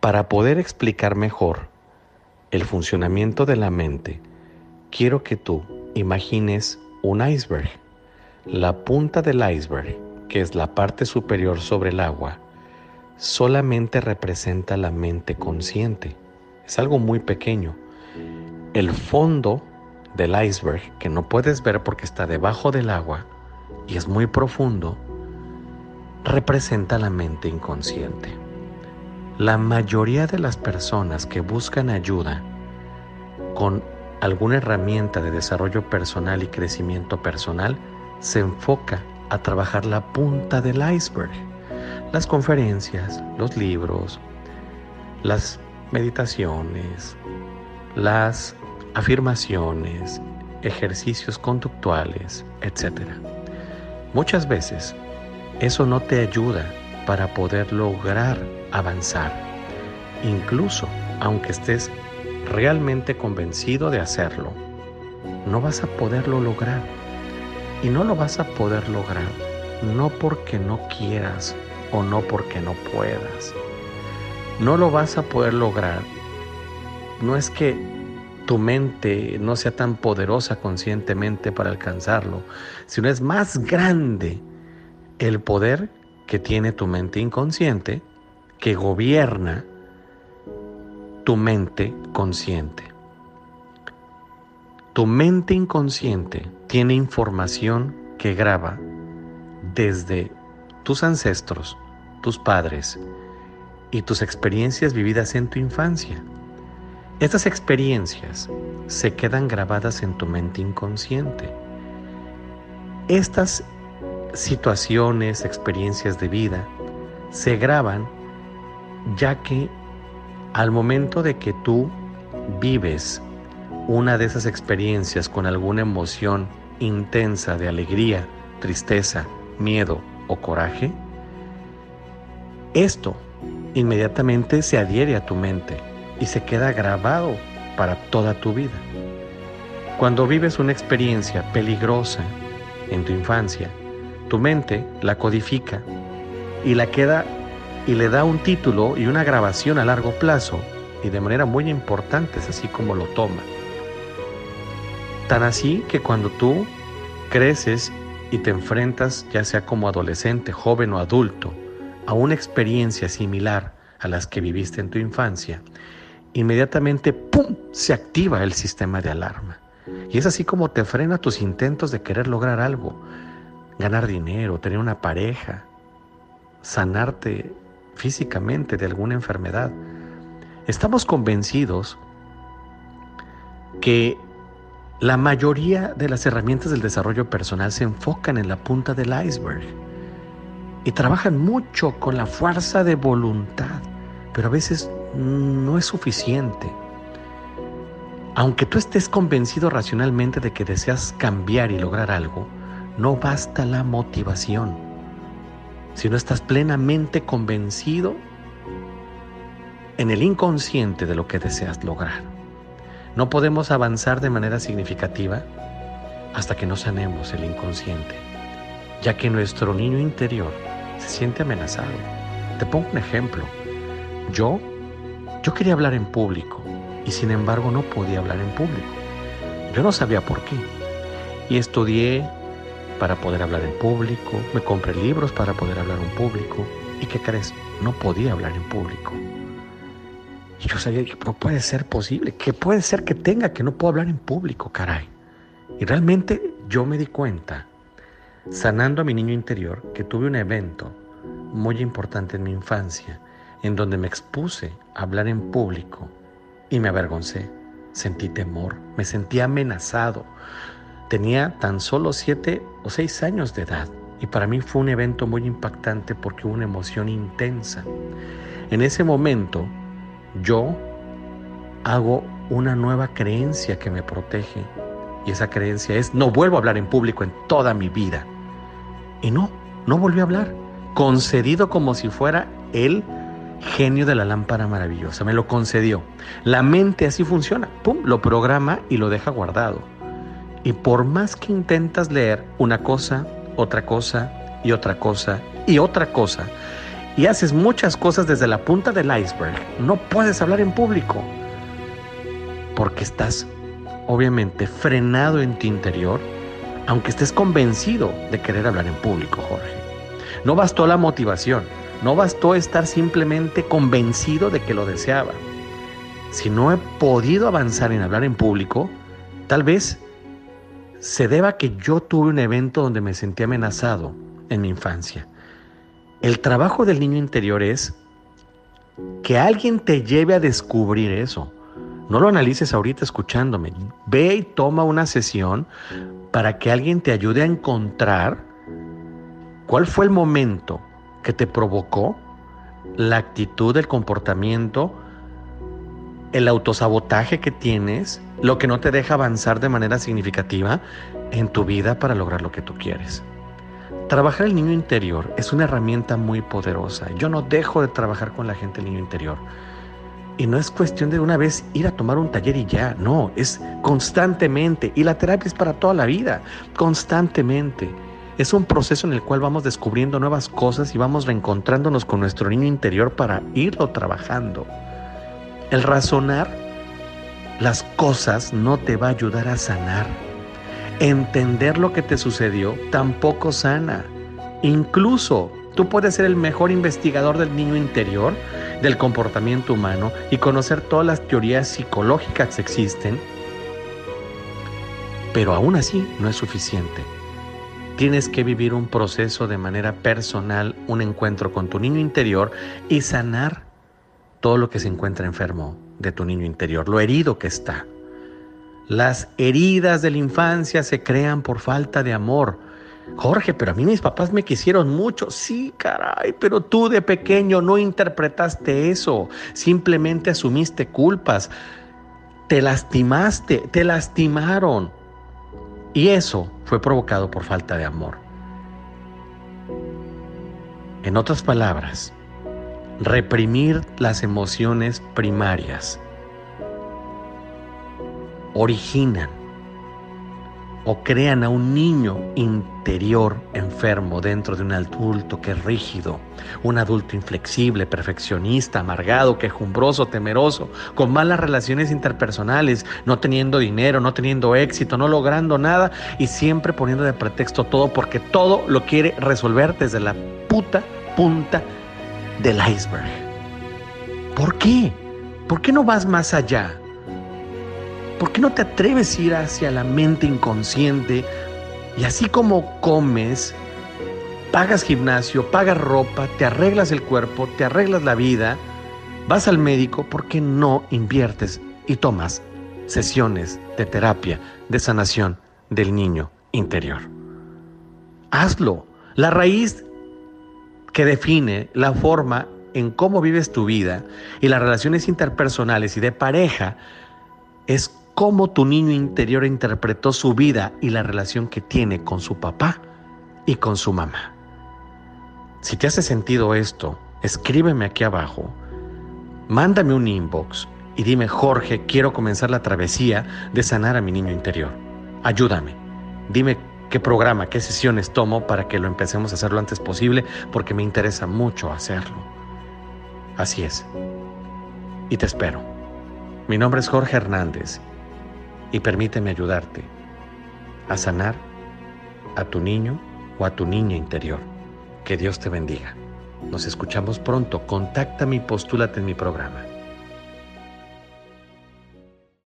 Para poder explicar mejor el funcionamiento de la mente, quiero que tú imagines un iceberg. La punta del iceberg, que es la parte superior sobre el agua, solamente representa la mente consciente. Es algo muy pequeño. El fondo del iceberg, que no puedes ver porque está debajo del agua y es muy profundo, representa la mente inconsciente. La mayoría de las personas que buscan ayuda con alguna herramienta de desarrollo personal y crecimiento personal se enfoca a trabajar la punta del iceberg. Las conferencias, los libros, las meditaciones, las afirmaciones, ejercicios conductuales, etc. Muchas veces eso no te ayuda para poder lograr avanzar, incluso aunque estés realmente convencido de hacerlo, no vas a poderlo lograr. Y no lo vas a poder lograr no porque no quieras o no porque no puedas. No lo vas a poder lograr. No es que tu mente no sea tan poderosa conscientemente para alcanzarlo, sino es más grande el poder que tiene tu mente inconsciente que gobierna tu mente consciente. Tu mente inconsciente tiene información que graba desde tus ancestros, tus padres y tus experiencias vividas en tu infancia. Estas experiencias se quedan grabadas en tu mente inconsciente. Estas situaciones, experiencias de vida, se graban ya que al momento de que tú vives una de esas experiencias con alguna emoción intensa de alegría, tristeza, miedo o coraje, esto inmediatamente se adhiere a tu mente y se queda grabado para toda tu vida. Cuando vives una experiencia peligrosa en tu infancia, tu mente la codifica y la queda y le da un título y una grabación a largo plazo y de manera muy importante es así como lo toma. Tan así que cuando tú creces y te enfrentas, ya sea como adolescente, joven o adulto, a una experiencia similar a las que viviste en tu infancia, inmediatamente ¡pum! se activa el sistema de alarma. Y es así como te frena tus intentos de querer lograr algo, ganar dinero, tener una pareja, sanarte físicamente de alguna enfermedad. Estamos convencidos que la mayoría de las herramientas del desarrollo personal se enfocan en la punta del iceberg y trabajan mucho con la fuerza de voluntad, pero a veces no es suficiente. Aunque tú estés convencido racionalmente de que deseas cambiar y lograr algo, no basta la motivación. Si no estás plenamente convencido en el inconsciente de lo que deseas lograr. No podemos avanzar de manera significativa hasta que no sanemos el inconsciente, ya que nuestro niño interior se siente amenazado. Te pongo un ejemplo. Yo, yo quería hablar en público y sin embargo no podía hablar en público. Yo no sabía por qué. Y estudié para poder hablar en público, me compré libros para poder hablar en público. ¿Y qué crees? No podía hablar en público. Y yo sabía que no puede ser posible, que puede ser que tenga que no puedo hablar en público, caray. Y realmente yo me di cuenta, sanando a mi niño interior, que tuve un evento muy importante en mi infancia, en donde me expuse a hablar en público y me avergoncé. Sentí temor, me sentí amenazado. Tenía tan solo siete o seis años de edad y para mí fue un evento muy impactante porque hubo una emoción intensa. En ese momento yo hago una nueva creencia que me protege. Y esa creencia es, no vuelvo a hablar en público en toda mi vida. Y no, no volví a hablar. Concedido como si fuera el genio de la lámpara maravillosa. Me lo concedió. La mente así funciona. Pum, lo programa y lo deja guardado. Y por más que intentas leer una cosa, otra cosa y otra cosa y otra cosa, y haces muchas cosas desde la punta del iceberg, no puedes hablar en público porque estás obviamente frenado en tu interior, aunque estés convencido de querer hablar en público, Jorge. No bastó la motivación, no bastó estar simplemente convencido de que lo deseaba. Si no he podido avanzar en hablar en público, tal vez se deba que yo tuve un evento donde me sentí amenazado en mi infancia. El trabajo del niño interior es que alguien te lleve a descubrir eso. No lo analices ahorita escuchándome. Ve y toma una sesión para que alguien te ayude a encontrar cuál fue el momento que te provocó la actitud, el comportamiento, el autosabotaje que tienes, lo que no te deja avanzar de manera significativa en tu vida para lograr lo que tú quieres. Trabajar el niño interior es una herramienta muy poderosa. Yo no dejo de trabajar con la gente el niño interior. Y no es cuestión de una vez ir a tomar un taller y ya, no, es constantemente. Y la terapia es para toda la vida, constantemente. Es un proceso en el cual vamos descubriendo nuevas cosas y vamos reencontrándonos con nuestro niño interior para irlo trabajando. El razonar las cosas no te va a ayudar a sanar entender lo que te sucedió tampoco sana. Incluso tú puedes ser el mejor investigador del niño interior, del comportamiento humano y conocer todas las teorías psicológicas que existen, pero aún así no es suficiente. Tienes que vivir un proceso de manera personal, un encuentro con tu niño interior y sanar todo lo que se encuentra enfermo de tu niño interior, lo herido que está. Las heridas de la infancia se crean por falta de amor. Jorge, pero a mí mis papás me quisieron mucho. Sí, caray, pero tú de pequeño no interpretaste eso. Simplemente asumiste culpas. Te lastimaste, te lastimaron. Y eso fue provocado por falta de amor. En otras palabras, reprimir las emociones primarias. Originan o crean a un niño interior enfermo dentro de un adulto que es rígido, un adulto inflexible, perfeccionista, amargado, quejumbroso, temeroso, con malas relaciones interpersonales, no teniendo dinero, no teniendo éxito, no logrando nada y siempre poniendo de pretexto todo porque todo lo quiere resolver desde la puta punta del iceberg. ¿Por qué? ¿Por qué no vas más allá? ¿Por qué no te atreves a ir hacia la mente inconsciente y así como comes, pagas gimnasio, pagas ropa, te arreglas el cuerpo, te arreglas la vida, vas al médico, ¿por qué no inviertes y tomas sesiones de terapia, de sanación del niño interior? Hazlo. La raíz que define la forma en cómo vives tu vida y las relaciones interpersonales y de pareja es cómo tu niño interior interpretó su vida y la relación que tiene con su papá y con su mamá. Si te hace sentido esto, escríbeme aquí abajo, mándame un inbox y dime, Jorge, quiero comenzar la travesía de sanar a mi niño interior. Ayúdame. Dime qué programa, qué sesiones tomo para que lo empecemos a hacer lo antes posible, porque me interesa mucho hacerlo. Así es. Y te espero. Mi nombre es Jorge Hernández y permíteme ayudarte a sanar a tu niño o a tu niña interior. Que Dios te bendiga. Nos escuchamos pronto. Contáctame y postúlate en mi programa.